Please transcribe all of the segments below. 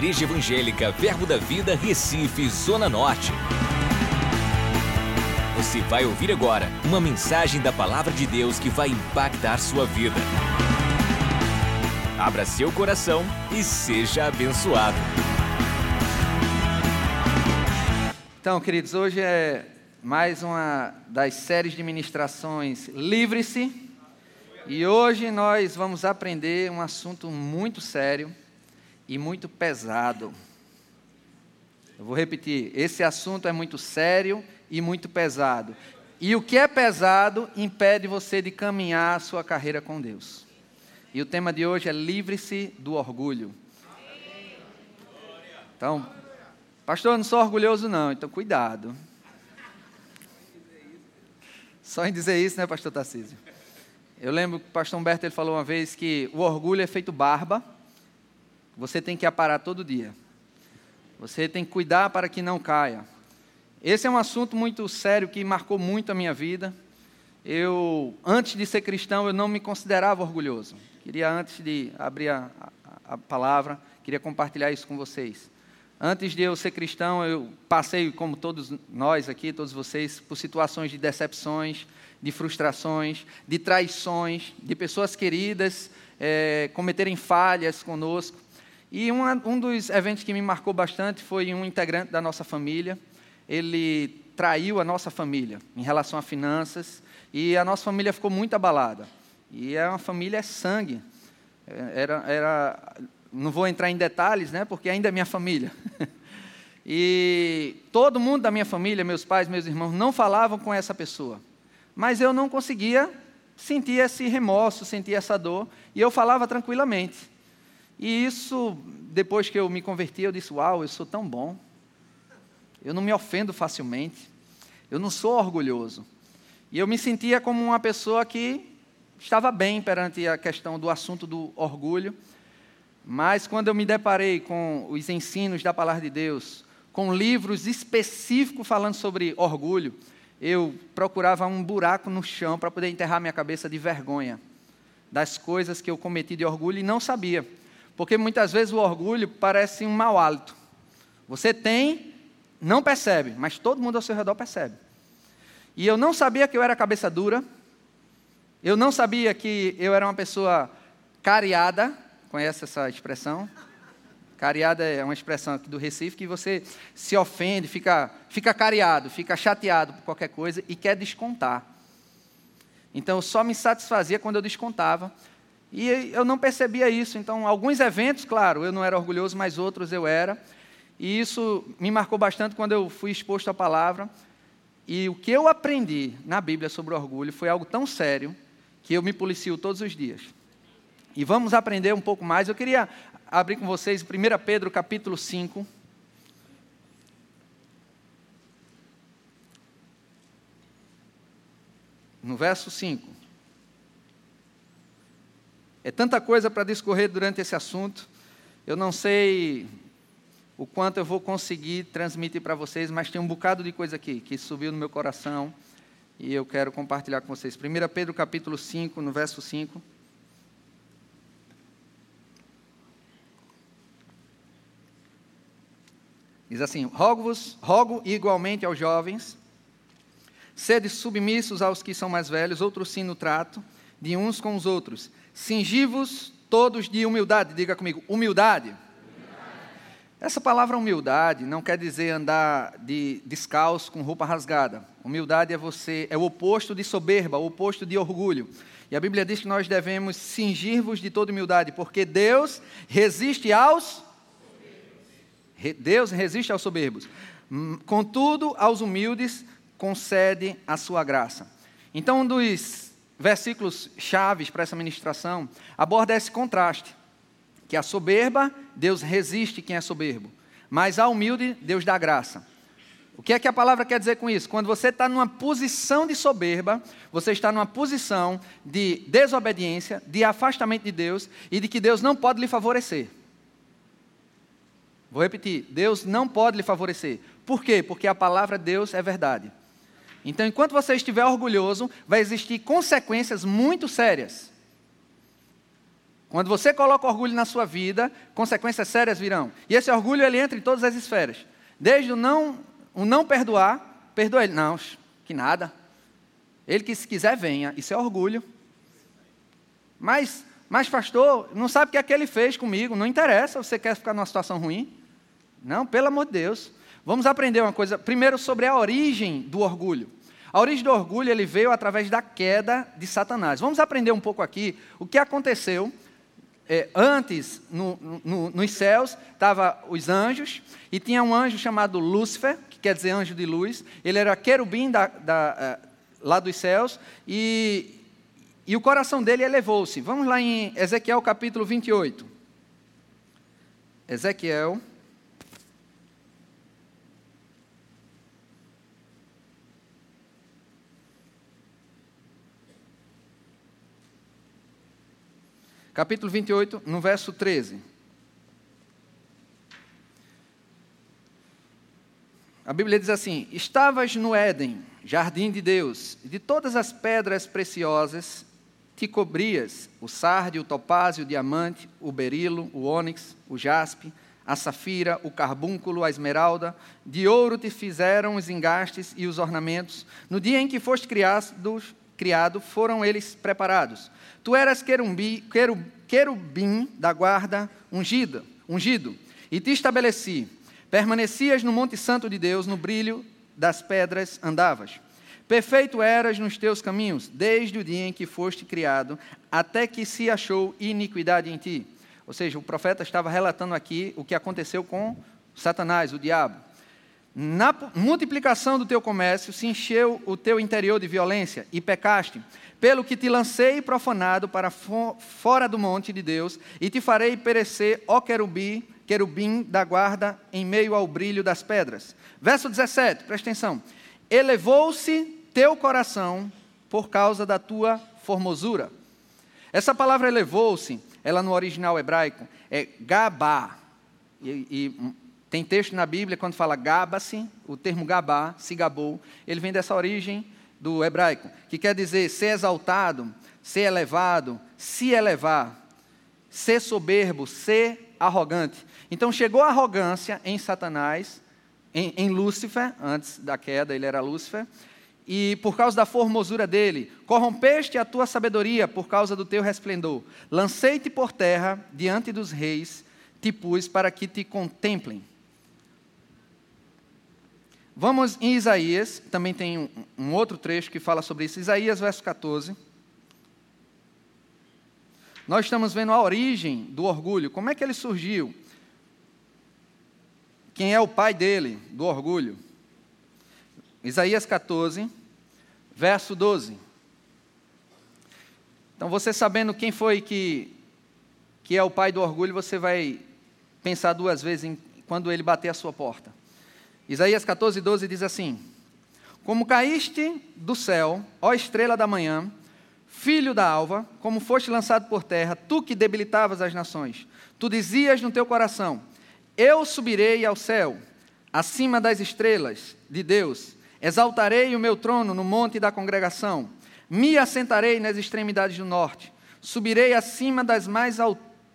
Igreja Evangélica Verbo da Vida, Recife, Zona Norte. Você vai ouvir agora uma mensagem da Palavra de Deus que vai impactar sua vida. Abra seu coração e seja abençoado. Então, queridos, hoje é mais uma das séries de ministrações Livre-se. E hoje nós vamos aprender um assunto muito sério e muito pesado. Eu vou repetir: esse assunto é muito sério e muito pesado. E o que é pesado impede você de caminhar a sua carreira com Deus. E o tema de hoje é livre-se do orgulho. Então, pastor, eu não sou orgulhoso não, então cuidado. Só em dizer isso, né, pastor Tarcísio? Eu lembro que o pastor Humberto ele falou uma vez que o orgulho é feito barba, você tem que aparar todo dia. Você tem que cuidar para que não caia. Esse é um assunto muito sério que marcou muito a minha vida. Eu, antes de ser cristão, eu não me considerava orgulhoso. Queria, antes de abrir a, a, a palavra, queria compartilhar isso com vocês. Antes de eu ser cristão, eu passei, como todos nós aqui, todos vocês, por situações de decepções, de frustrações, de traições, de pessoas queridas é, cometerem falhas conosco. E uma, um dos eventos que me marcou bastante foi um integrante da nossa família. Ele traiu a nossa família em relação a finanças e a nossa família ficou muito abalada. E é uma família é sangue. É, era, era, não vou entrar em detalhes, né, porque ainda é minha família. e todo mundo da minha família, meus pais, meus irmãos, não falavam com essa pessoa. Mas eu não conseguia sentir esse remorso, sentir essa dor, e eu falava tranquilamente. E isso, depois que eu me converti, eu disse: Uau, eu sou tão bom. Eu não me ofendo facilmente. Eu não sou orgulhoso. E eu me sentia como uma pessoa que estava bem perante a questão do assunto do orgulho. Mas quando eu me deparei com os ensinos da palavra de Deus, com livros específicos falando sobre orgulho, eu procurava um buraco no chão para poder enterrar minha cabeça de vergonha das coisas que eu cometi de orgulho e não sabia. Porque muitas vezes o orgulho parece um mau hálito. Você tem, não percebe, mas todo mundo ao seu redor percebe. E eu não sabia que eu era cabeça dura. Eu não sabia que eu era uma pessoa cariada. Conhece essa expressão? Cariada é uma expressão aqui do Recife que você se ofende, fica, fica cariado, fica chateado por qualquer coisa e quer descontar. Então eu só me satisfazia quando eu descontava. E eu não percebia isso. Então, alguns eventos, claro, eu não era orgulhoso, mas outros eu era. E isso me marcou bastante quando eu fui exposto à palavra. E o que eu aprendi na Bíblia sobre orgulho foi algo tão sério que eu me policio todos os dias. E vamos aprender um pouco mais. Eu queria abrir com vocês 1 Pedro capítulo 5. No verso 5. É tanta coisa para discorrer durante esse assunto. Eu não sei o quanto eu vou conseguir transmitir para vocês, mas tem um bocado de coisa aqui que subiu no meu coração e eu quero compartilhar com vocês. 1 Pedro capítulo 5, no verso 5. Diz assim: Rogo-vos, rogo igualmente aos jovens, sede submissos aos que são mais velhos, outros sim no trato, de uns com os outros Singivos todos de humildade. Diga comigo, humildade. Essa palavra humildade não quer dizer andar de descalço com roupa rasgada. Humildade é você, é o oposto de soberba, o oposto de orgulho. E a Bíblia diz que nós devemos cingir-vos de toda humildade, porque Deus resiste aos Deus resiste aos soberbos. Hum, contudo, aos humildes concede a sua graça. Então, um dos versículos chaves para essa ministração aborda esse contraste, que a soberba, Deus resiste quem é soberbo, mas a humilde, Deus dá graça. O que é que a palavra quer dizer com isso? Quando você está numa posição de soberba, você está numa posição de desobediência, de afastamento de Deus e de que Deus não pode lhe favorecer. Vou repetir: Deus não pode lhe favorecer. Por quê? Porque a palavra Deus é verdade. Então, enquanto você estiver orgulhoso, vai existir consequências muito sérias. Quando você coloca orgulho na sua vida, consequências sérias virão. E esse orgulho ele entra em todas as esferas. Desde o não, o não perdoar, perdoa ele. Não, que nada. Ele que se quiser venha. Isso é orgulho. Mas, mas pastor, não sabe o que é que ele fez comigo. Não interessa, você quer ficar numa situação ruim? Não, pelo amor de Deus. Vamos aprender uma coisa, primeiro sobre a origem do orgulho. A origem do orgulho ele veio através da queda de Satanás. Vamos aprender um pouco aqui o que aconteceu é, antes, no, no, nos céus, estavam os anjos, e tinha um anjo chamado Lúcifer, que quer dizer anjo de luz. Ele era querubim da, da, é, lá dos céus, e, e o coração dele elevou-se. Vamos lá em Ezequiel capítulo 28. Ezequiel capítulo 28, no verso 13. A Bíblia diz assim: Estavas no Éden, jardim de Deus, e de todas as pedras preciosas te cobrias o sárdio, o topázio, o diamante, o berilo, o ônix, o jaspe, a safira, o carbúnculo, a esmeralda, de ouro te fizeram os engastes e os ornamentos. No dia em que foste criado, criado foram eles preparados. Tu eras querumbi, querub, querubim da guarda ungido, ungido, e te estabeleci. Permanecias no Monte Santo de Deus, no brilho das pedras andavas. Perfeito eras nos teus caminhos, desde o dia em que foste criado, até que se achou iniquidade em ti. Ou seja, o profeta estava relatando aqui o que aconteceu com Satanás, o diabo. Na multiplicação do teu comércio se encheu o teu interior de violência e pecaste, pelo que te lancei profanado para fora do monte de Deus, e te farei perecer, ó querubim, querubim da guarda, em meio ao brilho das pedras. Verso 17, presta atenção. Elevou-se teu coração por causa da tua formosura. Essa palavra elevou-se, ela no original hebraico é gabá. E, e, tem texto na Bíblia quando fala gaba-se, o termo gabá, se gabou, ele vem dessa origem do hebraico, que quer dizer ser exaltado, ser elevado, se elevar, ser soberbo, ser arrogante. Então chegou a arrogância em Satanás, em, em Lúcifer, antes da queda ele era Lúcifer, e por causa da formosura dele, corrompeste a tua sabedoria por causa do teu resplendor. Lancei-te por terra diante dos reis, te pus para que te contemplem. Vamos em Isaías, também tem um, um outro trecho que fala sobre isso. Isaías, verso 14. Nós estamos vendo a origem do orgulho, como é que ele surgiu? Quem é o pai dele, do orgulho? Isaías 14, verso 12. Então, você sabendo quem foi que, que é o pai do orgulho, você vai pensar duas vezes em, quando ele bater a sua porta. Isaías 14, 12 diz assim: Como caíste do céu, ó estrela da manhã, filho da alva, como foste lançado por terra, tu que debilitavas as nações, tu dizias no teu coração: Eu subirei ao céu, acima das estrelas de Deus, exaltarei o meu trono no monte da congregação, me assentarei nas extremidades do norte, subirei acima das mais,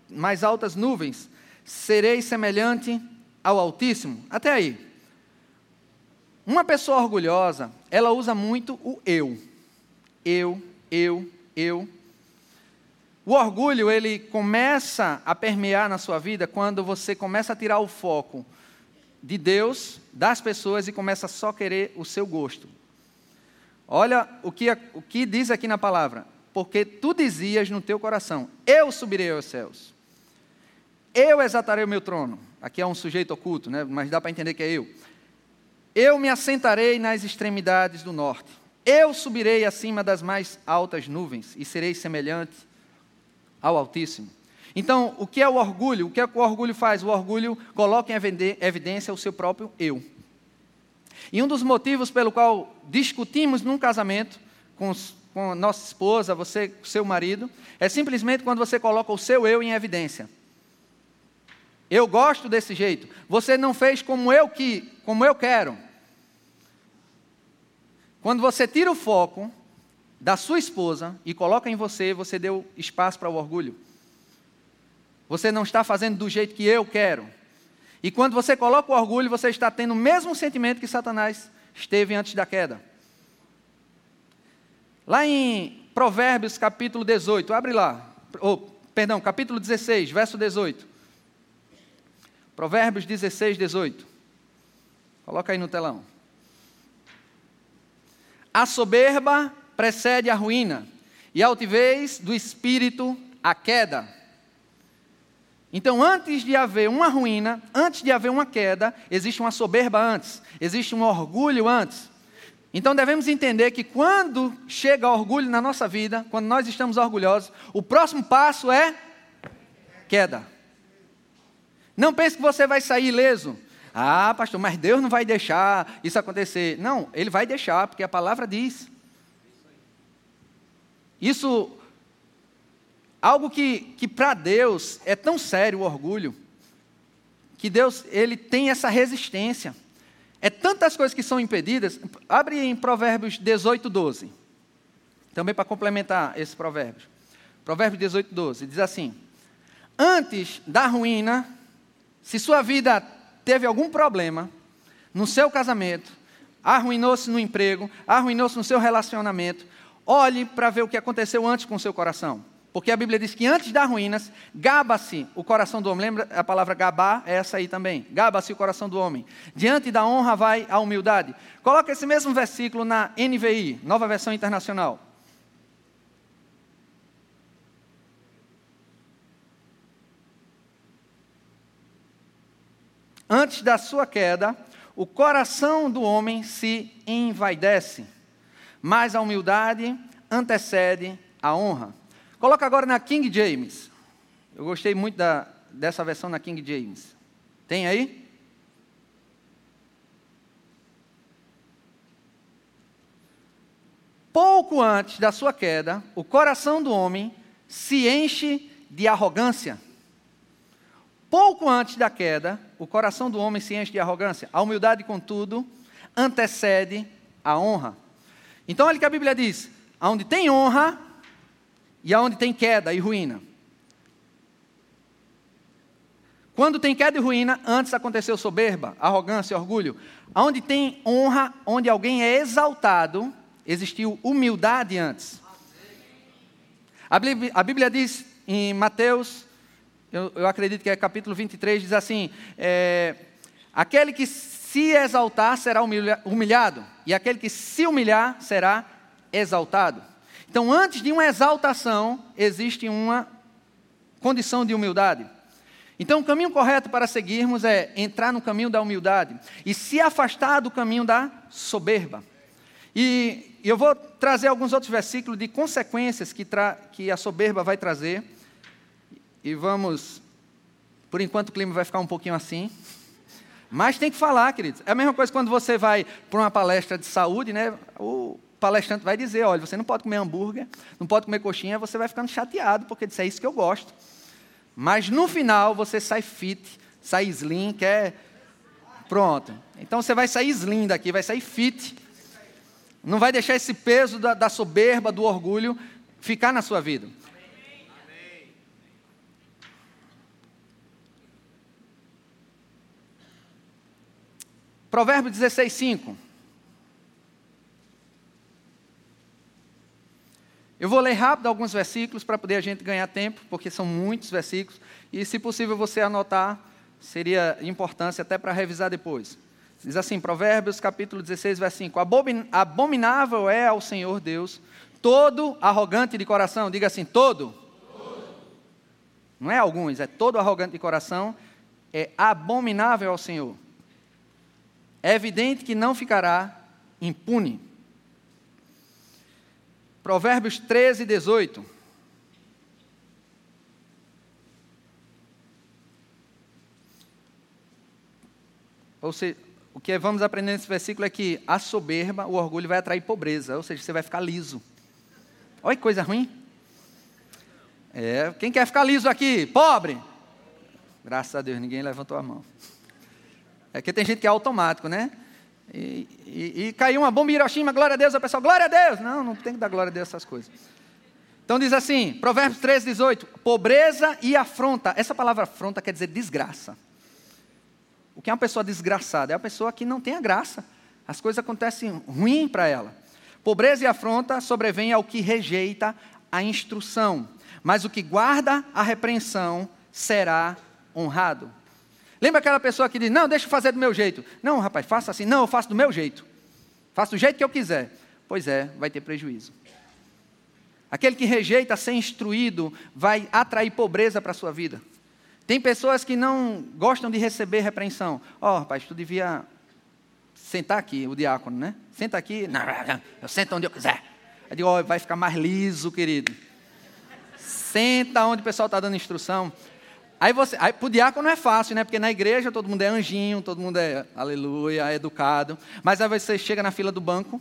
mais altas nuvens, serei semelhante ao Altíssimo. Até aí. Uma pessoa orgulhosa, ela usa muito o eu. Eu, eu, eu. O orgulho, ele começa a permear na sua vida quando você começa a tirar o foco de Deus, das pessoas e começa a só querer o seu gosto. Olha o que, o que diz aqui na palavra. Porque tu dizias no teu coração: Eu subirei aos céus. Eu exaltarei o meu trono. Aqui é um sujeito oculto, né? mas dá para entender que é eu. Eu me assentarei nas extremidades do norte. Eu subirei acima das mais altas nuvens e serei semelhante ao Altíssimo. Então, o que é o orgulho? O que é que o orgulho faz? O orgulho coloca em evidência o seu próprio eu. E um dos motivos pelo qual discutimos num casamento com, com nossa esposa, você, seu marido, é simplesmente quando você coloca o seu eu em evidência. Eu gosto desse jeito. Você não fez como eu que, como eu quero. Quando você tira o foco da sua esposa e coloca em você, você deu espaço para o orgulho. Você não está fazendo do jeito que eu quero. E quando você coloca o orgulho, você está tendo o mesmo sentimento que Satanás esteve antes da queda. Lá em Provérbios capítulo 18, abre lá. Oh, perdão, capítulo 16, verso 18. Provérbios 16, 18. Coloca aí no telão. A soberba precede a ruína, e a altivez do espírito a queda. Então, antes de haver uma ruína, antes de haver uma queda, existe uma soberba antes, existe um orgulho antes. Então, devemos entender que quando chega orgulho na nossa vida, quando nós estamos orgulhosos, o próximo passo é queda. Não pense que você vai sair ileso. Ah, pastor, mas Deus não vai deixar isso acontecer. Não, Ele vai deixar, porque a palavra diz. Isso, algo que, que para Deus é tão sério o orgulho, que Deus, Ele tem essa resistência. É tantas coisas que são impedidas. Abre em Provérbios 18, 12. Também para complementar esse provérbio. Provérbios 18, 12. Diz assim: Antes da ruína, se sua vida teve algum problema no seu casamento, arruinou-se no emprego, arruinou-se no seu relacionamento, olhe para ver o que aconteceu antes com o seu coração. Porque a Bíblia diz que antes das ruínas, gaba-se o coração do homem. Lembra a palavra gabar? É essa aí também. Gaba-se o coração do homem. Diante da honra vai a humildade. Coloca esse mesmo versículo na NVI, Nova Versão Internacional. Antes da sua queda, o coração do homem se envaidece, mas a humildade antecede a honra. Coloca agora na King James. Eu gostei muito da, dessa versão na King James. Tem aí? Pouco antes da sua queda, o coração do homem se enche de arrogância. Pouco antes da queda, o coração do homem se enche de arrogância. A humildade, contudo, antecede a honra. Então, olha que a Bíblia diz: aonde tem honra e aonde tem queda e ruína. Quando tem queda e ruína, antes aconteceu soberba, arrogância, orgulho. Aonde tem honra, onde alguém é exaltado, existiu humildade antes. A Bíblia, diz em Mateus eu, eu acredito que é capítulo 23, diz assim: é, aquele que se exaltar será humilhado, e aquele que se humilhar será exaltado. Então, antes de uma exaltação, existe uma condição de humildade. Então, o caminho correto para seguirmos é entrar no caminho da humildade e se afastar do caminho da soberba. E eu vou trazer alguns outros versículos de consequências que, que a soberba vai trazer e vamos. Por enquanto o clima vai ficar um pouquinho assim. Mas tem que falar, queridos. É a mesma coisa quando você vai para uma palestra de saúde, né? O palestrante vai dizer: olha, você não pode comer hambúrguer, não pode comer coxinha, você vai ficando chateado, porque isso é isso que eu gosto. Mas no final você sai fit, sai slim, quer. Pronto. Então você vai sair slim daqui, vai sair fit. Não vai deixar esse peso da, da soberba, do orgulho ficar na sua vida. Provérbio 16, 5. Eu vou ler rápido alguns versículos para poder a gente ganhar tempo, porque são muitos versículos, e se possível você anotar, seria importância até para revisar depois. Diz assim, Provérbios capítulo 16, verso 5: Abominável é ao Senhor Deus todo arrogante de coração, diga assim, todo. todo. Não é alguns, é todo arrogante de coração, é abominável ao Senhor é evidente que não ficará impune. Provérbios 13, 18. Ou seja, o que vamos aprender nesse versículo é que a soberba, o orgulho vai atrair pobreza, ou seja, você vai ficar liso. Olha que coisa ruim. É, quem quer ficar liso aqui? Pobre. Graças a Deus, ninguém levantou a mão. É que tem gente que é automático, né? E, e, e caiu uma bomba em Hiroshima, glória a Deus, o pessoal, glória a Deus. Não, não tem que dar glória a Deus essas coisas. Então diz assim, Provérbios 13, 18: pobreza e afronta. Essa palavra afronta quer dizer desgraça. O que é uma pessoa desgraçada? É uma pessoa que não tem a graça. As coisas acontecem ruim para ela. Pobreza e afronta sobrevêm ao que rejeita a instrução, mas o que guarda a repreensão será honrado. Lembra aquela pessoa que diz: Não, deixa eu fazer do meu jeito. Não, rapaz, faça assim. Não, eu faço do meu jeito. Faço do jeito que eu quiser. Pois é, vai ter prejuízo. Aquele que rejeita ser instruído vai atrair pobreza para a sua vida. Tem pessoas que não gostam de receber repreensão. Ó, oh, rapaz, tu devia sentar aqui, o diácono, né? Senta aqui. Não, eu sento onde eu quiser. Aí digo, oh, vai ficar mais liso, querido. Senta onde o pessoal está dando instrução. Aí você, aí pro diácono é fácil, né? Porque na igreja todo mundo é anjinho, todo mundo é aleluia, é educado. Mas aí você chega na fila do banco,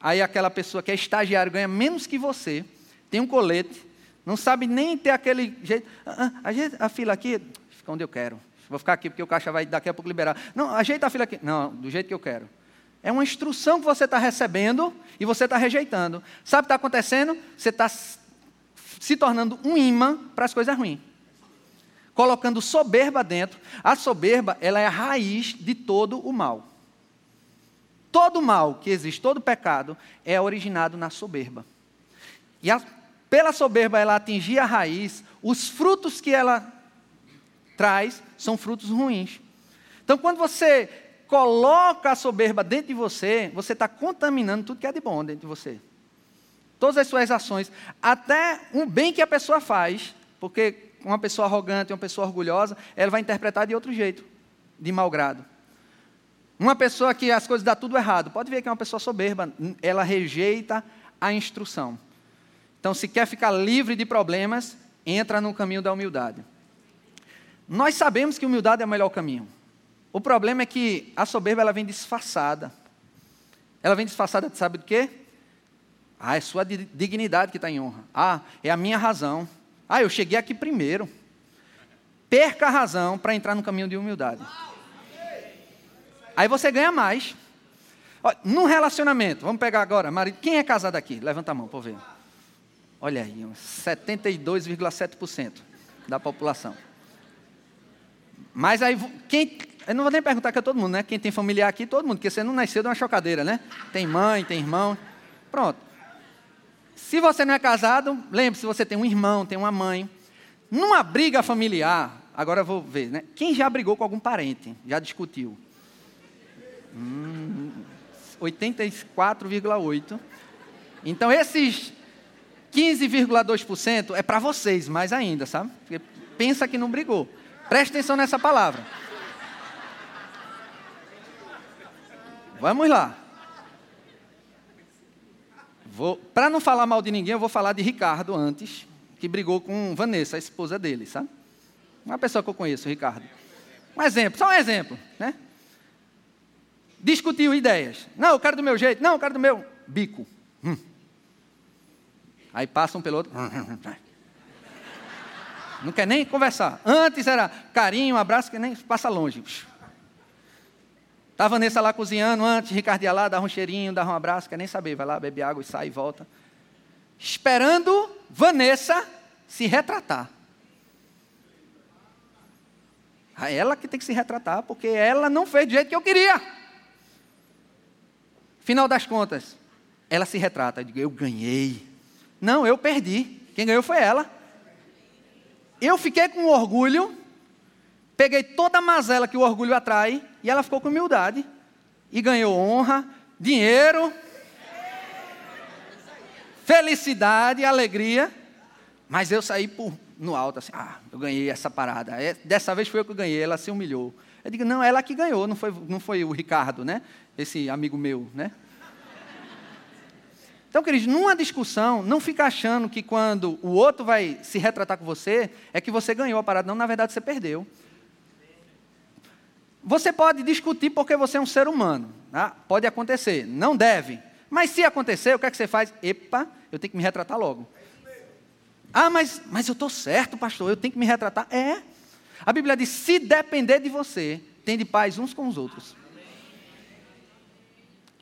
aí aquela pessoa que é estagiário ganha menos que você, tem um colete, não sabe nem ter aquele jeito. Ah, ah a, fila aqui, fica onde eu quero. Vou ficar aqui porque o caixa vai daqui a pouco liberar. Não, ajeita a fila aqui. Não, do jeito que eu quero. É uma instrução que você está recebendo e você está rejeitando. Sabe o que está acontecendo? Você está se tornando um imã para as coisas ruins colocando soberba dentro. A soberba, ela é a raiz de todo o mal. Todo mal que existe, todo pecado, é originado na soberba. E a, pela soberba ela atingir a raiz, os frutos que ela traz são frutos ruins. Então, quando você coloca a soberba dentro de você, você está contaminando tudo que é de bom dentro de você. Todas as suas ações, até um bem que a pessoa faz, porque uma pessoa arrogante, uma pessoa orgulhosa, ela vai interpretar de outro jeito, de mau grado. Uma pessoa que as coisas dão tudo errado, pode ver que é uma pessoa soberba, ela rejeita a instrução. Então, se quer ficar livre de problemas, entra no caminho da humildade. Nós sabemos que humildade é o melhor caminho. O problema é que a soberba ela vem disfarçada. Ela vem disfarçada, sabe do quê? Ah, é sua dignidade que está em honra. Ah, é a minha razão. Ah, eu cheguei aqui primeiro. Perca a razão para entrar no caminho de humildade. Aí você ganha mais. No relacionamento, vamos pegar agora, marido. Quem é casado aqui? Levanta a mão para ver. Olha aí, 72,7% da população. Mas aí, quem. Eu não vou nem perguntar que é todo mundo, né? Quem tem familiar aqui, todo mundo, porque você não nasceu de uma chocadeira, né? Tem mãe, tem irmão. Pronto. Se você não é casado, lembre-se, você tem um irmão, tem uma mãe. Numa briga familiar, agora eu vou ver, né? Quem já brigou com algum parente? Já discutiu? Hum, 84,8%. Então, esses 15,2% é para vocês, mais ainda, sabe? Porque pensa que não brigou. Preste atenção nessa palavra. Vamos lá. Para não falar mal de ninguém, eu vou falar de Ricardo antes, que brigou com Vanessa, a esposa dele, sabe? Uma pessoa que eu conheço, Ricardo. Um exemplo, só um exemplo, né? Discutiu ideias. Não, eu quero do meu jeito. Não, eu quero do meu bico. Hum. Aí passa um pelo outro. Não quer nem conversar. Antes era carinho, abraço, que nem passa longe. Está a Vanessa lá cozinhando antes, Ricardo ia lá, dava um cheirinho, dava um abraço, quer nem saber, vai lá, bebe água e sai e volta. Esperando Vanessa se retratar. A ela que tem que se retratar, porque ela não fez do jeito que eu queria. Final das contas, ela se retrata. Eu digo, eu ganhei. Não, eu perdi. Quem ganhou foi ela. Eu fiquei com orgulho Peguei toda a mazela que o orgulho atrai e ela ficou com humildade e ganhou honra, dinheiro, felicidade, alegria. Mas eu saí por, no alto assim, ah, eu ganhei essa parada. É, dessa vez foi eu que ganhei, ela se humilhou. Eu digo, não, ela que ganhou, não foi, não foi o Ricardo, né? Esse amigo meu, né? Então, queridos, numa discussão, não fica achando que quando o outro vai se retratar com você, é que você ganhou a parada. Não, na verdade, você perdeu. Você pode discutir porque você é um ser humano. Tá? Pode acontecer. Não deve. Mas se acontecer, o que é que você faz? Epa, eu tenho que me retratar logo. Ah, mas, mas eu estou certo, pastor, eu tenho que me retratar. É. A Bíblia diz: se depender de você, tem de paz uns com os outros.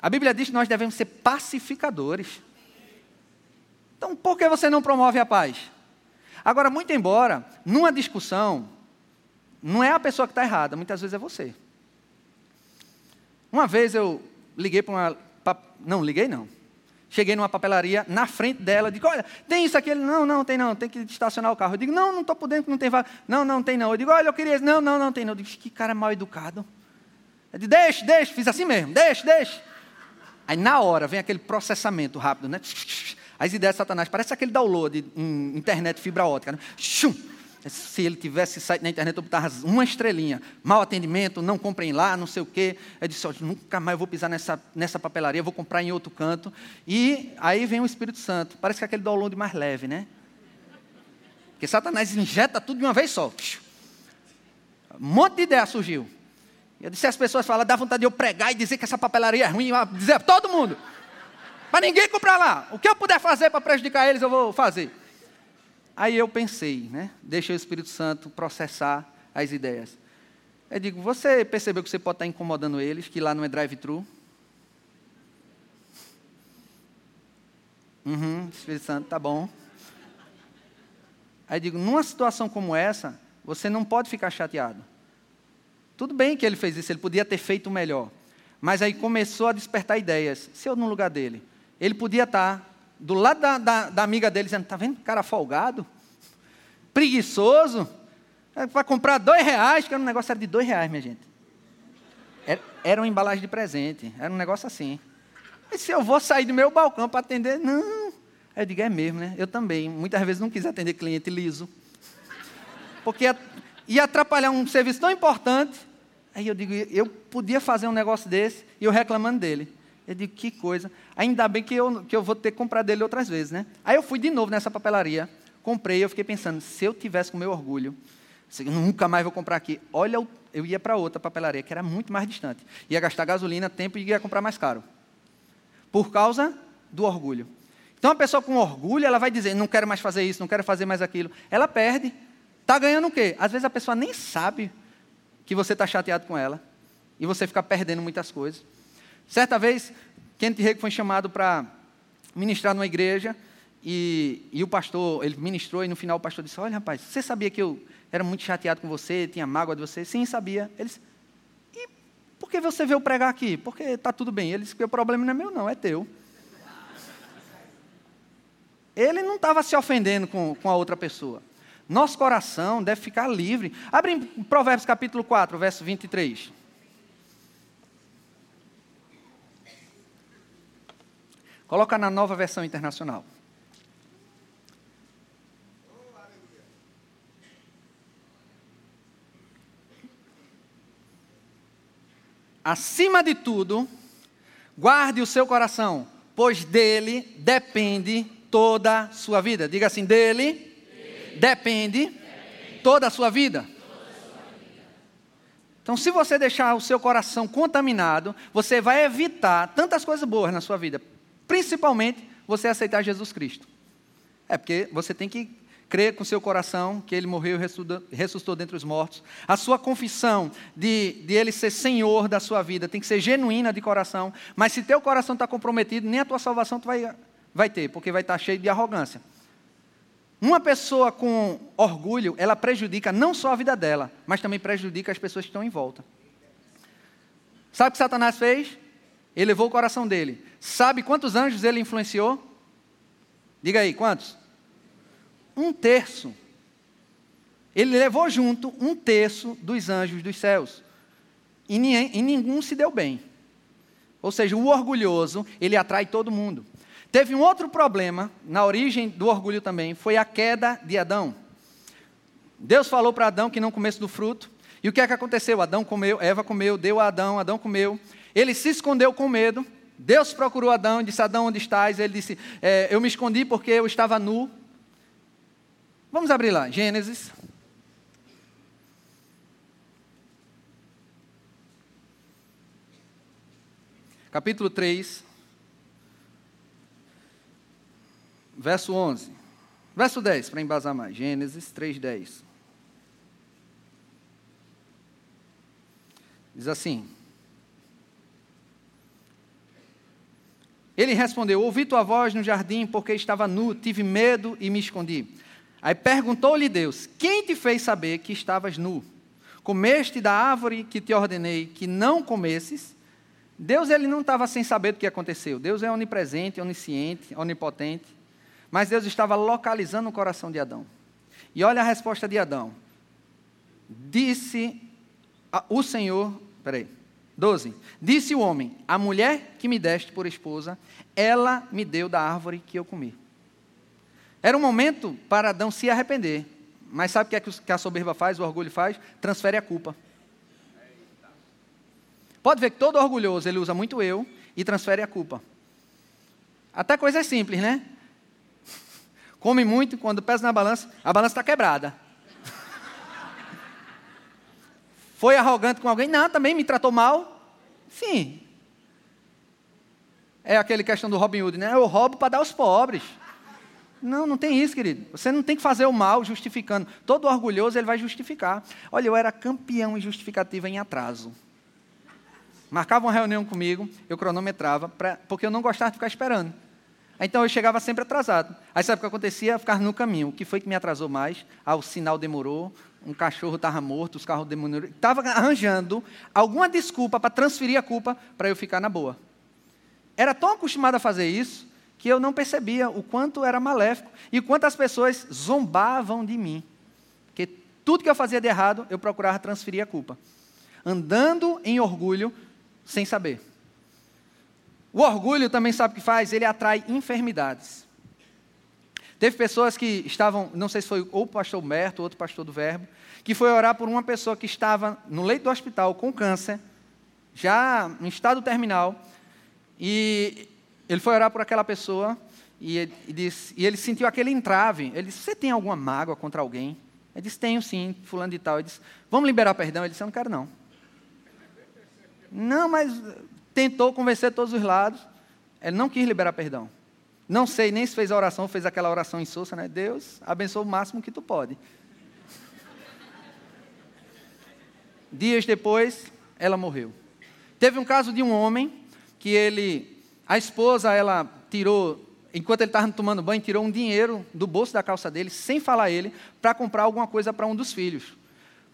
A Bíblia diz que nós devemos ser pacificadores. Então, por que você não promove a paz? Agora, muito embora, numa discussão, não é a pessoa que está errada, muitas vezes é você. Uma vez eu liguei para uma. Não, liguei não. Cheguei numa papelaria na frente dela, digo, olha, tem isso aqui? Ele, não, não, tem não, tem que estacionar o carro. Eu digo, não, não estou podendo, não tem vaga. Não, não, tem não. Eu digo, olha, eu queria, não, não, não tem não. Eu digo, que cara mal educado. Eu digo, deixa, deixa, fiz assim mesmo, deixa, deixa. Aí na hora vem aquele processamento rápido, né? As ideias de Satanás, parece aquele download em internet fibra ótica, né? Se ele tivesse site na internet, eu botava uma estrelinha. Mal atendimento, não comprem lá, não sei o quê. Eu disse, oh, nunca mais vou pisar nessa, nessa papelaria, vou comprar em outro canto. E aí vem o Espírito Santo. Parece que é aquele download mais leve, né? Porque Satanás injeta tudo de uma vez só. Um monte de ideia surgiu. Eu disse, as pessoas falam, dá vontade de eu pregar e dizer que essa papelaria é ruim, dizer para todo mundo. Para ninguém comprar lá. O que eu puder fazer para prejudicar eles, eu vou fazer. Aí eu pensei, né? Deixei o Espírito Santo processar as ideias. Eu digo, você percebeu que você pode estar incomodando eles, que lá não é drive-thru? Uhum, Espírito Santo, tá bom. Aí eu digo, numa situação como essa, você não pode ficar chateado. Tudo bem que ele fez isso, ele podia ter feito melhor. Mas aí começou a despertar ideias. Se eu no lugar dele, ele podia estar do lado da, da, da amiga dele, dizendo: Está vendo? Cara folgado, preguiçoso, é, para comprar dois reais, que era um negócio era de dois reais, minha gente. Era, era uma embalagem de presente, era um negócio assim. E se eu vou sair do meu balcão para atender? Não. Aí eu digo: É mesmo, né? Eu também. Muitas vezes não quis atender cliente liso. Porque ia atrapalhar um serviço tão importante Aí eu digo, eu podia fazer um negócio desse e eu reclamando dele. Eu digo, que coisa. Ainda bem que eu, que eu vou ter que comprar dele outras vezes, né? Aí eu fui de novo nessa papelaria, comprei, eu fiquei pensando, se eu tivesse com meu orgulho, eu nunca mais vou comprar aqui. Olha, eu ia para outra papelaria, que era muito mais distante. Ia gastar gasolina, tempo e ia comprar mais caro. Por causa do orgulho. Então, a pessoa com orgulho, ela vai dizer, não quero mais fazer isso, não quero fazer mais aquilo. Ela perde. Está ganhando o quê? Às vezes a pessoa nem sabe que você está chateado com ela e você fica perdendo muitas coisas. Certa vez, Kent Rego foi chamado para ministrar numa igreja e, e, o pastor, ele ministrou e no final o pastor disse, olha rapaz, você sabia que eu era muito chateado com você, tinha mágoa de você? Sim, sabia. Ele disse, e por que você veio pregar aqui? Porque está tudo bem. Ele disse que o problema não é meu não, é teu. Ele não estava se ofendendo com, com a outra pessoa. Nosso coração deve ficar livre. Abre em Provérbios capítulo 4, verso 23. Coloca na nova versão internacional. Acima de tudo, guarde o seu coração, pois dele depende toda a sua vida. Diga assim: dele depende toda a sua vida. Então, se você deixar o seu coração contaminado, você vai evitar tantas coisas boas na sua vida, principalmente você aceitar Jesus Cristo. É porque você tem que crer com seu coração que ele morreu e ressuscitou dentre os mortos. A sua confissão de, de ele ser Senhor da sua vida tem que ser genuína de coração. Mas se teu coração está comprometido, nem a tua salvação tu vai, vai ter, porque vai estar cheio de arrogância. Uma pessoa com orgulho, ela prejudica não só a vida dela, mas também prejudica as pessoas que estão em volta. Sabe o que Satanás fez? Ele levou o coração dele. Sabe quantos anjos ele influenciou? Diga aí, quantos? Um terço. Ele levou junto um terço dos anjos dos céus. E, ninguém, e nenhum se deu bem. Ou seja, o orgulhoso, ele atrai todo mundo. Teve um outro problema na origem do orgulho também, foi a queda de Adão. Deus falou para Adão que não comesse do fruto. E o que é que aconteceu? Adão comeu, Eva comeu, deu a Adão, Adão comeu. Ele se escondeu com medo. Deus procurou Adão e disse: Adão, onde estás? Ele disse: é, Eu me escondi porque eu estava nu. Vamos abrir lá, Gênesis. Capítulo 3. verso 11. Verso 10, para embasar mais. Gênesis 3, 10. Diz assim: Ele respondeu: Ouvi tua voz no jardim porque estava nu, tive medo e me escondi. Aí perguntou-lhe Deus: Quem te fez saber que estavas nu? Comeste da árvore que te ordenei que não comesses? Deus ele não estava sem saber do que aconteceu. Deus é onipresente, onisciente, onipotente. Mas Deus estava localizando o coração de Adão. E olha a resposta de Adão. Disse o Senhor, peraí, 12. Disse o homem: A mulher que me deste por esposa, ela me deu da árvore que eu comi. Era um momento para Adão se arrepender. Mas sabe o que, é que a soberba faz, o orgulho faz? Transfere a culpa. Pode ver que todo orgulhoso ele usa muito eu e transfere a culpa. Até coisas simples, né? Come muito, quando pesa na balança, a balança está quebrada. Foi arrogante com alguém? Não, também me tratou mal. Sim. É aquele questão do Robin Hood, né? Eu roubo para dar aos pobres. Não, não tem isso, querido. Você não tem que fazer o mal justificando. Todo orgulhoso ele vai justificar. Olha, eu era campeão em justificativa em atraso. Marcava uma reunião comigo, eu cronometrava, pra, porque eu não gostava de ficar esperando. Então eu chegava sempre atrasado. Aí sabe o que acontecia? Eu ficava no caminho. O que foi que me atrasou mais? Ah, o sinal demorou, um cachorro estava morto, os carros demoraram. Estava arranjando alguma desculpa para transferir a culpa para eu ficar na boa. Era tão acostumado a fazer isso que eu não percebia o quanto era maléfico e quanto as pessoas zombavam de mim. Porque tudo que eu fazia de errado, eu procurava transferir a culpa. Andando em orgulho, sem saber. O orgulho também sabe o que faz? Ele atrai enfermidades. Teve pessoas que estavam, não sei se foi ou o pastor Humberto, ou outro pastor do Verbo, que foi orar por uma pessoa que estava no leito do hospital com câncer, já em estado terminal, e ele foi orar por aquela pessoa e ele, e disse, e ele sentiu aquele entrave. Ele disse: Você tem alguma mágoa contra alguém? Ele disse: Tenho sim, fulano de tal. Ele disse: Vamos liberar perdão? Ele disse: Eu não quero não. Não, mas tentou convencer todos os lados. Ele não quis liberar perdão. Não sei nem se fez a oração, fez aquela oração insossa, né? Deus, abençoa o máximo que tu pode. Dias depois, ela morreu. Teve um caso de um homem que ele, a esposa, ela tirou, enquanto ele estava tomando banho, tirou um dinheiro do bolso da calça dele, sem falar ele, para comprar alguma coisa para um dos filhos.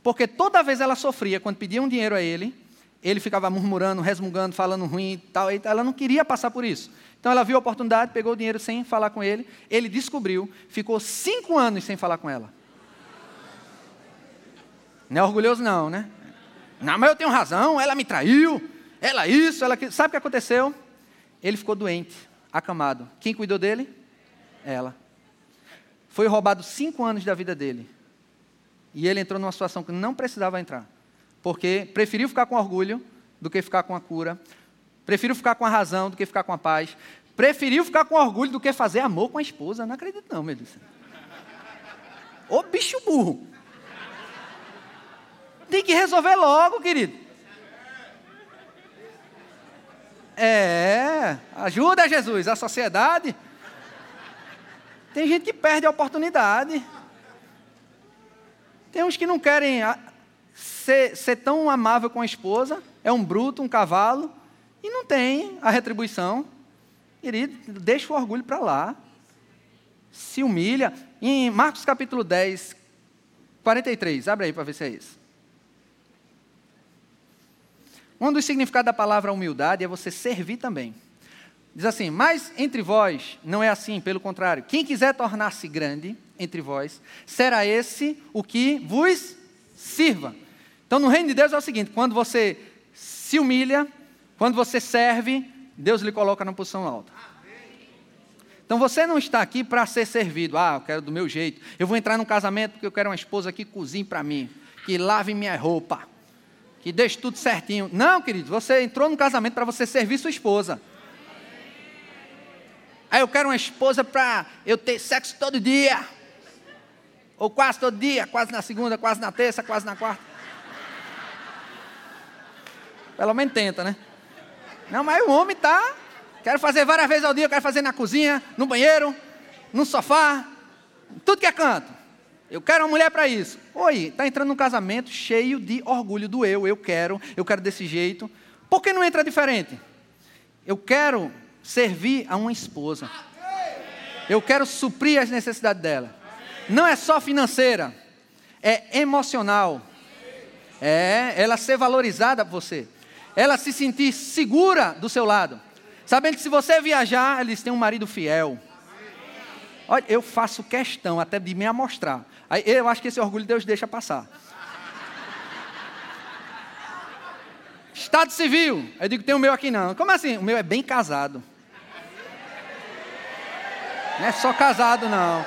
Porque toda vez ela sofria, quando pedia um dinheiro a ele, ele ficava murmurando, resmungando, falando ruim e tal, e ela não queria passar por isso. Então ela viu a oportunidade, pegou o dinheiro sem falar com ele, ele descobriu, ficou cinco anos sem falar com ela. Não é orgulhoso, não, né? Não, mas eu tenho razão, ela me traiu, ela isso, ela aquilo. Sabe o que aconteceu? Ele ficou doente, acamado. Quem cuidou dele? Ela. Foi roubado cinco anos da vida dele. E ele entrou numa situação que não precisava entrar. Porque preferiu ficar com orgulho do que ficar com a cura, Prefiro ficar com a razão do que ficar com a paz. Preferiu ficar com orgulho do que fazer amor com a esposa. Não acredito não, meu Deus. Ô bicho burro. Tem que resolver logo, querido. É, ajuda Jesus, a sociedade. Tem gente que perde a oportunidade. Tem uns que não querem ser, ser tão amável com a esposa. É um bruto, um cavalo. E não tem a retribuição. Querido, deixa o orgulho para lá. Se humilha. Em Marcos capítulo 10, 43, abre aí para ver se é isso. Um dos significados da palavra humildade é você servir também. Diz assim: Mas entre vós não é assim, pelo contrário. Quem quiser tornar-se grande entre vós, será esse o que vos sirva. Então, no reino de Deus é o seguinte: quando você se humilha, quando você serve, Deus lhe coloca na posição alta. Então você não está aqui para ser servido. Ah, eu quero do meu jeito. Eu vou entrar num casamento porque eu quero uma esposa que cozinhe para mim, que lave minha roupa, que deixe tudo certinho. Não, querido, você entrou no casamento para você servir sua esposa. Aí eu quero uma esposa para eu ter sexo todo dia. Ou quase todo dia, quase na segunda, quase na terça, quase na quarta. Pelo menos tenta, né? Não, mas o homem tá. Quero fazer várias vezes ao dia, quero fazer na cozinha, no banheiro, no sofá, tudo que é canto. Eu quero uma mulher para isso. Oi, está entrando num casamento cheio de orgulho do eu. Eu quero, eu quero desse jeito. Por que não entra diferente? Eu quero servir a uma esposa. Eu quero suprir as necessidades dela. Não é só financeira, é emocional. É ela ser valorizada por você. Ela se sentir segura do seu lado. Sabendo que se você viajar, eles têm um marido fiel. Olha, eu faço questão até de me amostrar. Eu acho que esse orgulho Deus deixa passar. Estado civil. Eu digo, tem o meu aqui não. Como assim? O meu é bem casado. Não é só casado, não.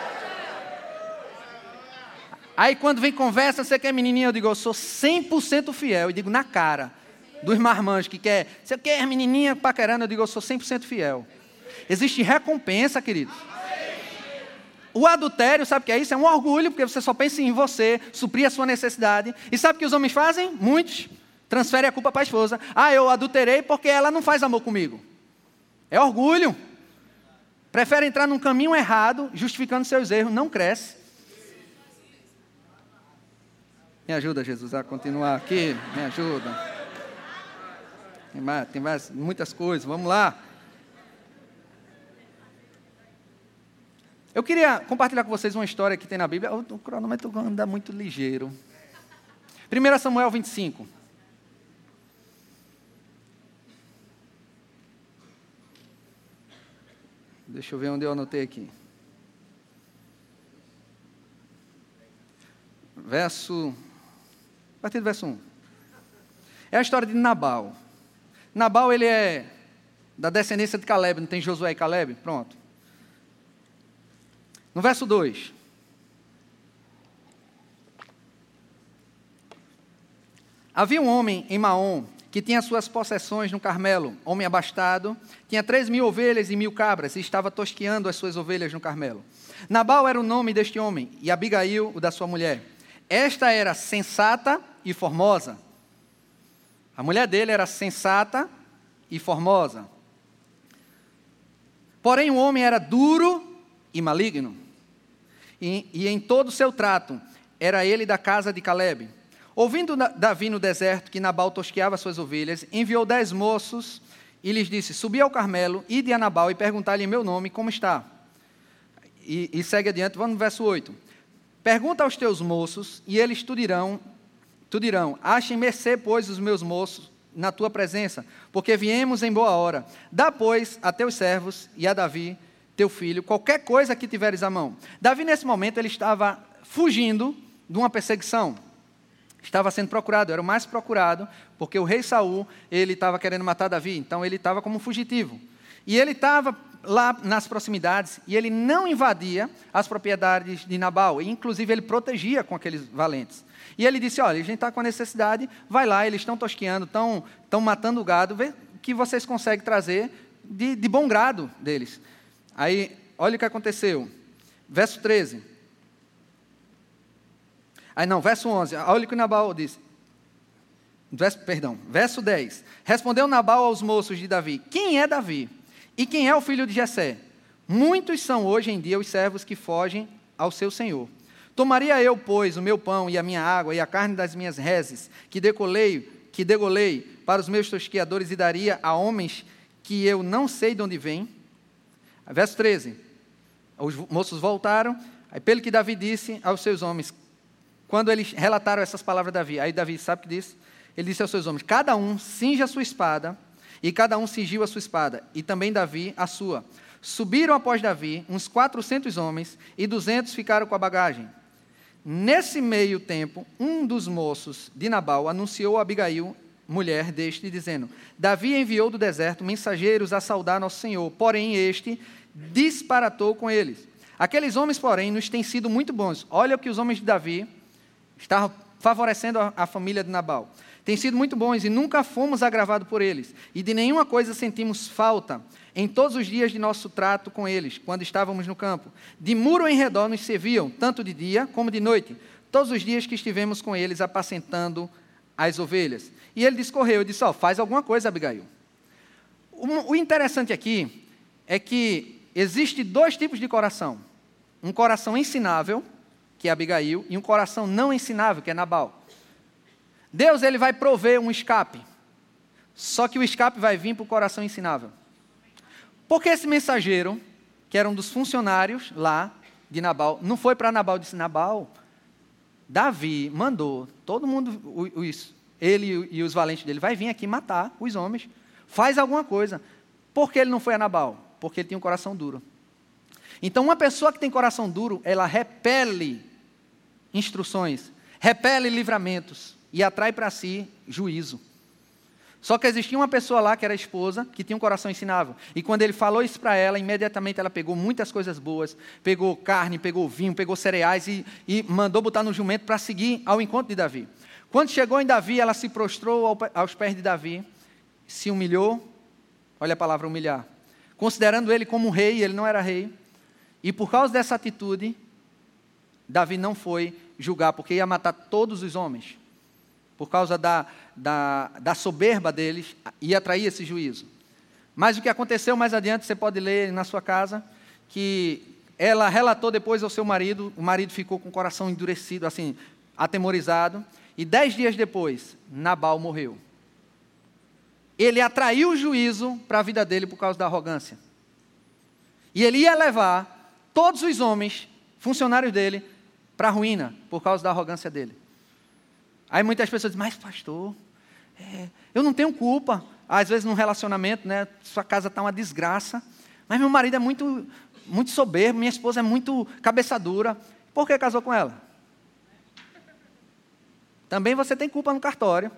Aí quando vem conversa, você quer menininha? Eu digo, eu sou 100% fiel. Eu digo na cara dos marmanjos que quer, você quer menininha paquerando? Eu digo, eu sou 100% fiel. Existe recompensa, queridos. O adultério, sabe o que é isso? É um orgulho, porque você só pensa em você, suprir a sua necessidade. E sabe o que os homens fazem? Muitos transferem a culpa para a esposa. Ah, eu adulterei porque ela não faz amor comigo. É orgulho. Prefere entrar num caminho errado, justificando seus erros, não cresce. Me ajuda, Jesus, a continuar aqui. Me ajuda. Tem, mais, tem mais, muitas coisas. Vamos lá. Eu queria compartilhar com vocês uma história que tem na Bíblia. O cronômetro anda muito ligeiro. 1 Samuel 25. Deixa eu ver onde eu anotei aqui. Verso. A partir do verso 1. É a história de Nabal. Nabal, ele é da descendência de Caleb, não tem Josué e Caleb? Pronto. No verso 2. Havia um homem em Maom que tinha suas possessões no Carmelo, homem abastado, tinha três mil ovelhas e mil cabras, e estava tosqueando as suas ovelhas no Carmelo. Nabal era o nome deste homem, e Abigail, o da sua mulher. Esta era sensata e formosa. A mulher dele era sensata e formosa. Porém, o homem era duro e maligno. E, e em todo o seu trato, era ele da casa de Caleb Ouvindo Davi no deserto que Nabal tosqueava suas ovelhas, enviou dez moços e lhes disse: Subi ao Carmelo, ide a Nabal e perguntar-lhe em meu nome como está. E, e, segue adiante, vamos no verso 8. Pergunta aos teus moços, e eles te dirão, tu dirão: Achem mercê, pois, os meus moços na tua presença, porque viemos em boa hora. Dá, pois, a teus servos e a Davi, teu filho, qualquer coisa que tiveres à mão. Davi, nesse momento, ele estava fugindo de uma perseguição estava sendo procurado, era o mais procurado, porque o rei Saul, ele estava querendo matar Davi, então ele estava como fugitivo. E ele estava lá nas proximidades e ele não invadia as propriedades de Nabal, e inclusive ele protegia com aqueles valentes. E ele disse: Olha, a gente está com a necessidade, vai lá, eles estão tosqueando, estão, matando o gado, vê o que vocês conseguem trazer de, de bom grado deles. Aí, olha o que aconteceu. Verso 13. Aí não, verso 11, olha o que Nabal diz. Verso, perdão, verso 10. Respondeu Nabal aos moços de Davi: Quem é Davi? E quem é o filho de Jessé? Muitos são hoje em dia os servos que fogem ao seu senhor. Tomaria eu, pois, o meu pão e a minha água e a carne das minhas reses, que decolei, que degolei para os meus tosquiadores e daria a homens que eu não sei de onde vêm? Verso 13. Os moços voltaram, aí pelo que Davi disse aos seus homens: quando eles relataram essas palavras de Davi, aí Davi sabe o que disse? Ele disse aos seus homens: Cada um cinge a sua espada, e cada um cingiu a sua espada, e também Davi a sua. Subiram após Davi uns quatrocentos homens, e duzentos ficaram com a bagagem. Nesse meio tempo, um dos moços de Nabal anunciou a Abigail, mulher deste, dizendo: Davi enviou do deserto mensageiros a saudar nosso Senhor, porém este disparatou com eles. Aqueles homens, porém, nos têm sido muito bons. Olha o que os homens de Davi Estava favorecendo a família de Nabal. Tem sido muito bons e nunca fomos agravados por eles. E de nenhuma coisa sentimos falta em todos os dias de nosso trato com eles, quando estávamos no campo. De muro em redor nos serviam, tanto de dia como de noite, todos os dias que estivemos com eles apacentando as ovelhas. E ele discorreu, disse: oh, faz alguma coisa, Abigail. O, o interessante aqui é que existe dois tipos de coração: um coração ensinável que é Abigail, e um coração não ensinável, que é Nabal. Deus ele vai prover um escape. Só que o escape vai vir para o coração ensinável. Porque esse mensageiro, que era um dos funcionários lá de Nabal, não foi para Nabal e disse: Nabal, Davi mandou todo mundo, os, ele e os valentes dele, vai vir aqui matar os homens, faz alguma coisa. Por que ele não foi a Nabal? Porque ele tinha um coração duro. Então, uma pessoa que tem coração duro, ela repele instruções, repele livramentos e atrai para si juízo. Só que existia uma pessoa lá que era esposa, que tinha um coração ensinável. E quando ele falou isso para ela, imediatamente ela pegou muitas coisas boas, pegou carne, pegou vinho, pegou cereais e, e mandou botar no jumento para seguir ao encontro de Davi. Quando chegou em Davi, ela se prostrou ao, aos pés de Davi, se humilhou, olha a palavra humilhar, considerando ele como rei, ele não era rei. E por causa dessa atitude, Davi não foi julgar, porque ia matar todos os homens. Por causa da, da, da soberba deles, ia atrair esse juízo. Mas o que aconteceu mais adiante, você pode ler na sua casa, que ela relatou depois ao seu marido, o marido ficou com o coração endurecido, assim, atemorizado, e dez dias depois, Nabal morreu. Ele atraiu o juízo para a vida dele por causa da arrogância. E ele ia levar todos os homens, funcionários dele, para a ruína por causa da arrogância dele. Aí muitas pessoas dizem, mas pastor, é, eu não tenho culpa. Às vezes num relacionamento, né, sua casa está uma desgraça, mas meu marido é muito, muito soberbo, minha esposa é muito cabeça dura. Por que casou com ela? Também você tem culpa no cartório.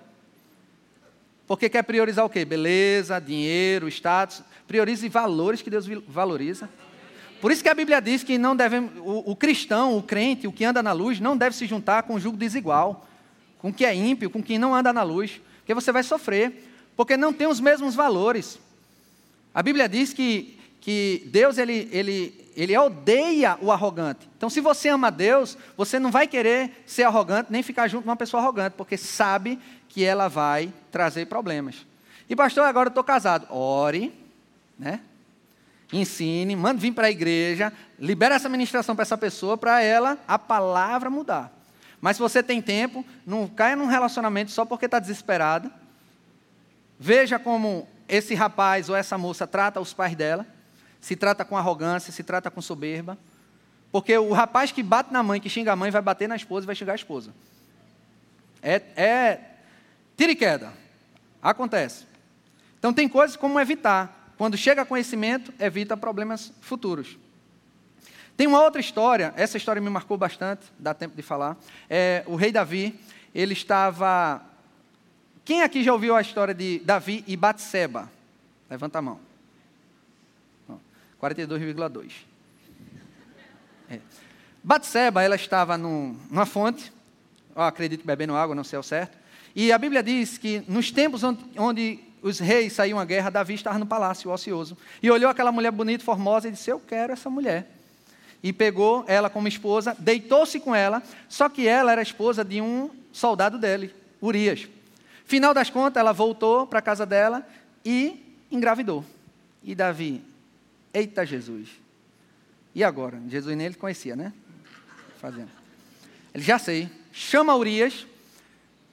Porque quer priorizar o quê? Beleza, dinheiro, status. Priorize valores que Deus valoriza. Por isso que a Bíblia diz que não deve, o, o, cristão, o crente, o que anda na luz, não deve se juntar com o jugo desigual, com o que é ímpio, com quem não anda na luz, porque você vai sofrer, porque não tem os mesmos valores. A Bíblia diz que, que Deus ele, ele, ele odeia o arrogante. Então, se você ama Deus, você não vai querer ser arrogante nem ficar junto com uma pessoa arrogante, porque sabe que ela vai trazer problemas. E pastor, agora eu estou casado. Ore, né? ensine, manda vir para a igreja, libera essa ministração para essa pessoa, para ela, a palavra mudar. Mas se você tem tempo, não caia num relacionamento só porque está desesperado. Veja como esse rapaz ou essa moça trata os pais dela, se trata com arrogância, se trata com soberba. Porque o rapaz que bate na mãe, que xinga a mãe, vai bater na esposa e vai xingar a esposa. É, é tira e queda. Acontece. Então tem coisas como evitar. Quando chega a conhecimento, evita problemas futuros. Tem uma outra história, essa história me marcou bastante, dá tempo de falar. É, o rei Davi, ele estava. Quem aqui já ouviu a história de Davi e Batseba? Levanta a mão. 42,2. É. Batseba, ela estava num, numa fonte, acredito bebendo água, não sei o certo. E a Bíblia diz que nos tempos onde, onde os reis saíam à guerra, Davi estava no palácio, ocioso. E olhou aquela mulher bonita, formosa, e disse: Eu quero essa mulher. E pegou ela como esposa, deitou-se com ela, só que ela era esposa de um soldado dele, Urias. Final das contas, ela voltou para a casa dela e engravidou. E Davi, eita Jesus. E agora? Jesus nem ele conhecia, né? Fazendo. Ele já sei. Chama Urias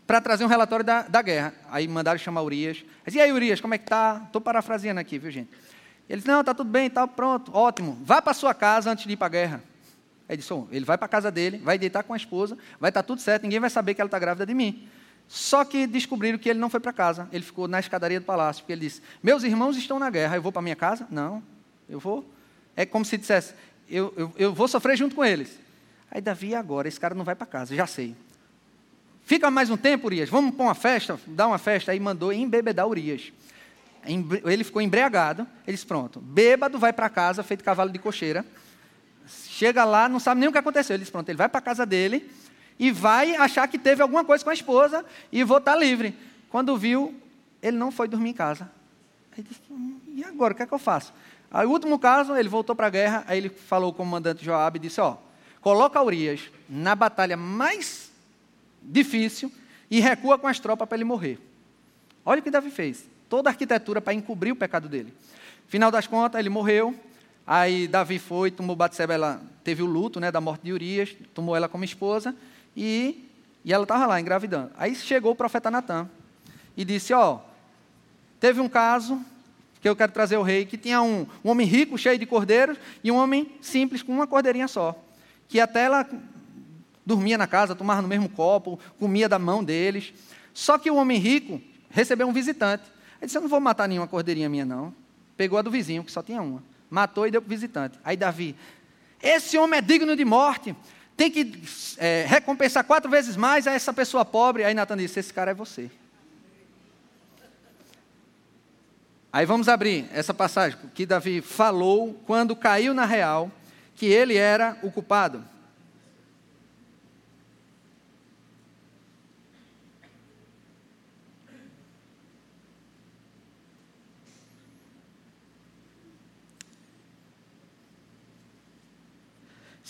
para trazer um relatório da, da guerra. Aí mandaram chamar Urias. e aí, Urias, como é que tá? Estou parafraseando aqui, viu, gente? Ele disse, não, está tudo bem, tá pronto, ótimo. Vá para sua casa antes de ir para a guerra. Aí disse, oh, ele vai para a casa dele, vai deitar com a esposa, vai estar tá tudo certo, ninguém vai saber que ela está grávida de mim. Só que descobriram que ele não foi para casa, ele ficou na escadaria do palácio, porque ele disse, meus irmãos estão na guerra, eu vou para minha casa? Não, eu vou. É como se dissesse, eu, eu, eu vou sofrer junto com eles. Aí Davi, agora, esse cara não vai para casa, já sei. Fica mais um tempo, Urias. Vamos para uma festa, dar uma festa. Aí mandou embebedar Urias. Ele ficou embriagado. Ele disse: Pronto, bêbado, vai para casa, feito cavalo de cocheira. Chega lá, não sabe nem o que aconteceu. Ele disse: Pronto, ele vai para casa dele e vai achar que teve alguma coisa com a esposa e vou estar tá livre. Quando viu, ele não foi dormir em casa. Aí disse: E agora, o que é que eu faço? Aí, o último caso, ele voltou para a guerra. Aí ele falou com o comandante Joab e disse: Ó, coloca Urias na batalha mais difícil e recua com as tropas para ele morrer. Olha o que Davi fez. Toda a arquitetura para encobrir o pecado dele. Final das contas, ele morreu. Aí Davi foi, tomou Batseba, ela teve o luto né, da morte de Urias, tomou ela como esposa e, e ela estava lá engravidando. Aí chegou o profeta Natan e disse: Ó, teve um caso, que eu quero trazer o rei, que tinha um, um homem rico, cheio de cordeiros, e um homem simples, com uma cordeirinha só. Que até ela dormia na casa, tomava no mesmo copo, comia da mão deles. Só que o homem rico recebeu um visitante. Ele disse: Eu não vou matar nenhuma cordeirinha minha, não. Pegou a do vizinho, que só tinha uma. Matou e deu para o visitante. Aí Davi, esse homem é digno de morte. Tem que é, recompensar quatro vezes mais a essa pessoa pobre. Aí Natan disse: Esse cara é você. Aí vamos abrir essa passagem que Davi falou quando caiu na real que ele era o culpado.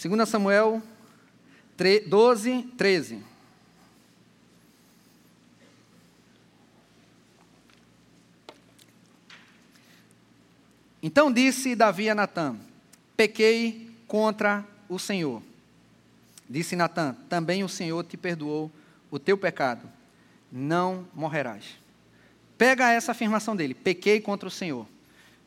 Segunda Samuel 12, 13. Então disse Davi a Natã: Pequei contra o Senhor. Disse Natã: Também o Senhor te perdoou o teu pecado. Não morrerás. Pega essa afirmação dele: Pequei contra o Senhor.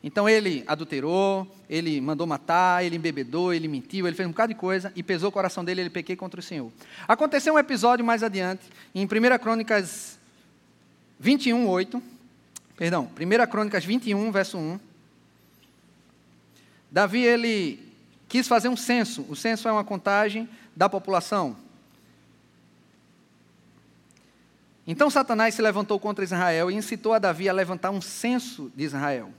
Então ele adulterou, ele mandou matar, ele embebedou, ele mentiu, ele fez um bocado de coisa e pesou o coração dele, ele pequei contra o Senhor. Aconteceu um episódio mais adiante, em 1 Crônicas 21, 8. Perdão, 1 Crônicas 21, verso 1. Davi ele quis fazer um censo. O censo é uma contagem da população. Então Satanás se levantou contra Israel e incitou a Davi a levantar um censo de Israel.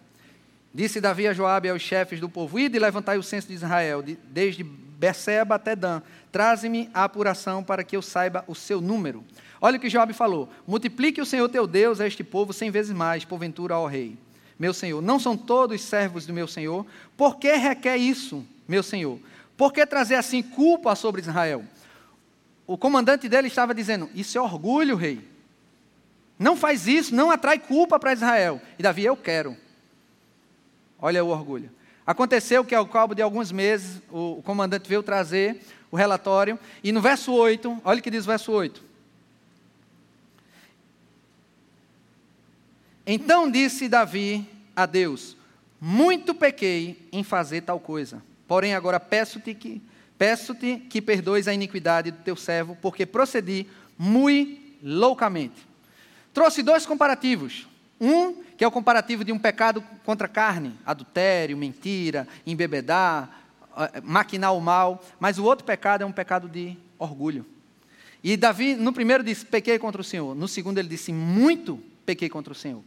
Disse Davi a Joabe aos chefes do povo: Ide levantai o censo de Israel, desde Berseba até Dan. Traze-me a apuração para que eu saiba o seu número. Olha o que Joabe falou: Multiplique o Senhor teu Deus a este povo cem vezes mais, porventura, ao rei meu senhor. Não são todos servos do meu senhor? Por que requer isso, meu senhor? Por que trazer assim culpa sobre Israel? O comandante dele estava dizendo: Isso é orgulho, rei. Não faz isso, não atrai culpa para Israel. E Davi, eu quero. Olha o orgulho. Aconteceu que, ao cabo de alguns meses, o, comandante veio trazer o relatório, e no verso 8, olha o que diz o verso 8. Então disse Davi a Deus: Muito pequei em fazer tal coisa. Porém, agora peço-te que peço-te que perdoes a iniquidade do teu servo, porque procedi muito loucamente. Trouxe dois comparativos. Um, é o comparativo de um pecado contra a carne, adultério, mentira, embebedar, eh, maquinar o mal, mas o outro pecado é um pecado de orgulho. E Davi, no primeiro, disse: pequei contra o Senhor. No segundo, ele disse: muito pequei contra o Senhor.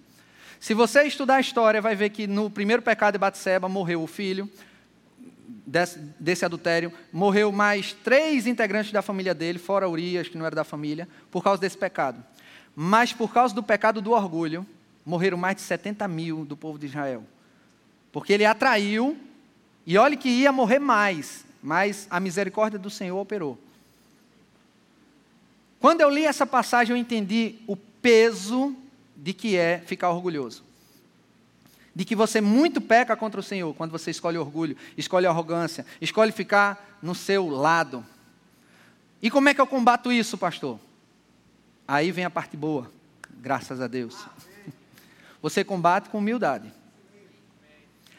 Se você estudar a história, vai ver que no primeiro pecado de Batseba morreu o filho desse, desse, adultério, morreu mais três integrantes da família dele, fora Urias, que não era da família, por causa desse pecado. Mas por causa do pecado do orgulho, morreram mais de 70 mil do povo de Israel. Porque ele atraiu, e olhe que ia morrer mais, mas a misericórdia do Senhor operou. Quando eu li essa passagem, eu entendi o peso de que é ficar orgulhoso. De que você muito peca contra o Senhor quando você escolhe orgulho, escolhe arrogância, escolhe ficar no seu lado. E como é que eu combato isso, pastor? Aí vem a parte boa, graças a Deus. Você combate com humildade.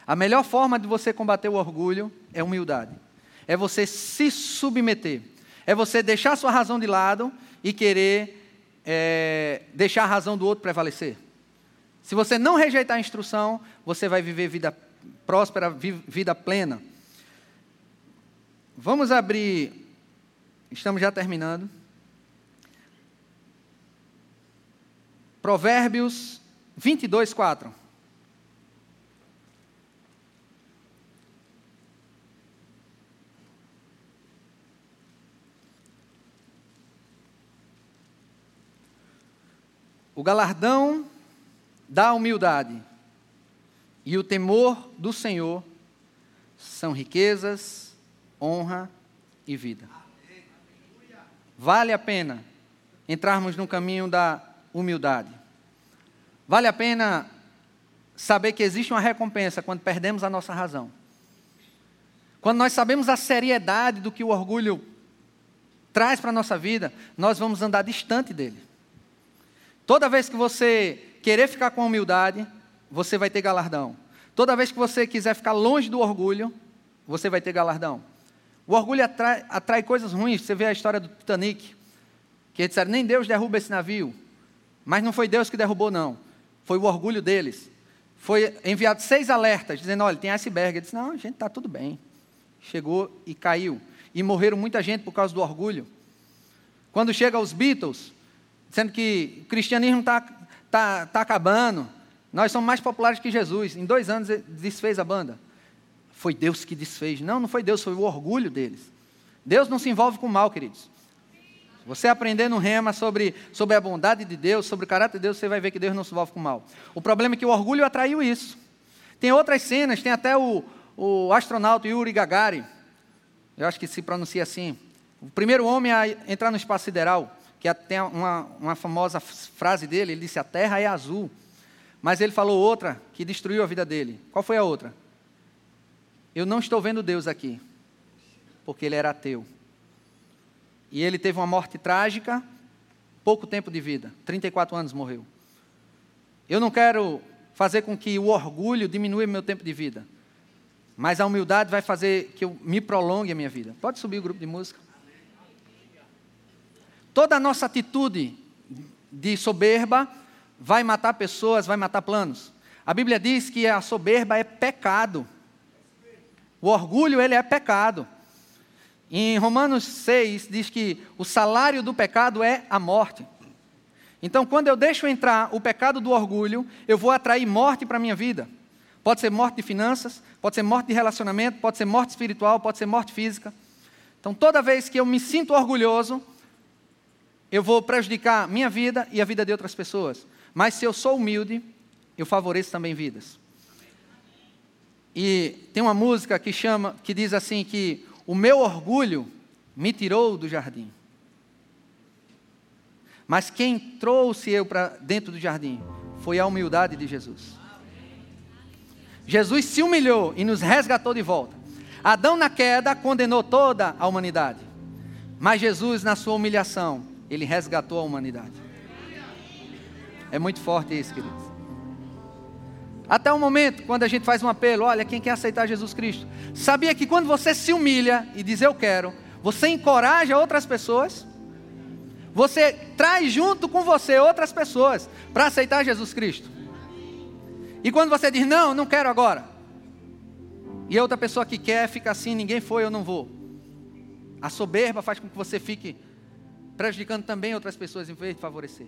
A melhor forma de você combater o orgulho é humildade. É você se submeter. É você deixar sua razão de lado e querer é, deixar a razão do outro prevalecer. Se você não rejeitar a instrução, você vai viver vida próspera, vida plena. Vamos abrir, estamos já terminando. Provérbios 22, 4. O galardão da humildade e o temor do Senhor são riquezas, honra e vida. Vale a pena entrarmos no caminho da humildade. Vale a pena saber que existe uma recompensa quando perdemos a nossa razão. Quando nós sabemos a seriedade do que o orgulho traz para a nossa vida, nós vamos andar distante dele. Toda vez que você querer ficar com humildade, você vai ter galardão. Toda vez que você quiser ficar longe do orgulho, você vai ter galardão. O orgulho atrai, atrai coisas ruins. Você vê a história do Titanic, que disseram, nem Deus derruba esse navio. Mas não foi Deus que derrubou, não. Foi o orgulho deles. Foi enviado seis alertas, dizendo, olha, tem iceberg. Ele disse, não, gente, está tudo bem. Chegou e caiu. E morreram muita gente por causa do orgulho. Quando chega os Beatles, dizendo que o cristianismo está tá, tá acabando, nós somos mais populares que Jesus. Em dois anos desfez a banda. Foi Deus que desfez. Não, não foi Deus, foi o orgulho deles. Deus não se envolve com o mal, queridos. Você aprender no rema sobre, sobre a bondade de Deus, sobre o caráter de Deus, você vai ver que Deus não se envolve com o mal. O problema é que o orgulho atraiu isso. Tem outras cenas, tem até o, o astronauta Yuri Gagarin, eu acho que se pronuncia assim, o primeiro homem a entrar no espaço sideral, que tem uma, uma famosa frase dele, ele disse, a Terra é azul. Mas ele falou outra que destruiu a vida dele. Qual foi a outra? Eu não estou vendo Deus aqui, porque ele era ateu. E ele teve uma morte trágica, pouco tempo de vida, 34 anos morreu. Eu não quero fazer com que o orgulho diminua meu tempo de vida, mas a humildade vai fazer que eu me prolongue a minha vida. Pode subir o grupo de música. Toda a nossa atitude de soberba vai matar pessoas, vai matar planos. A Bíblia diz que a soberba é pecado. O orgulho, ele é pecado. Em Romanos 6 diz que o salário do pecado é a morte. Então, quando eu deixo entrar o pecado do orgulho, eu vou atrair morte para a minha vida. Pode ser morte de finanças, pode ser morte de relacionamento, pode ser morte espiritual, pode ser morte física. Então, toda vez que eu me sinto orgulhoso, eu vou prejudicar minha vida e a vida de outras pessoas. Mas se eu sou humilde, eu favoreço também vidas. E tem uma música que chama, que diz assim que o meu orgulho me tirou do jardim. Mas quem trouxe eu para dentro do jardim foi a humildade de Jesus. Jesus se humilhou e nos resgatou de volta. Adão na queda condenou toda a humanidade. Mas Jesus na sua humilhação, ele resgatou a humanidade. É muito forte isso, queridos. Até o momento, quando a gente faz um apelo, olha, quem quer aceitar Jesus Cristo, sabia que quando você se humilha e diz eu quero, você encoraja outras pessoas, você traz junto com você outras pessoas para aceitar Jesus Cristo. E quando você diz não, não quero agora, e a outra pessoa que quer fica assim, ninguém foi, eu não vou. A soberba faz com que você fique prejudicando também outras pessoas em vez de favorecer.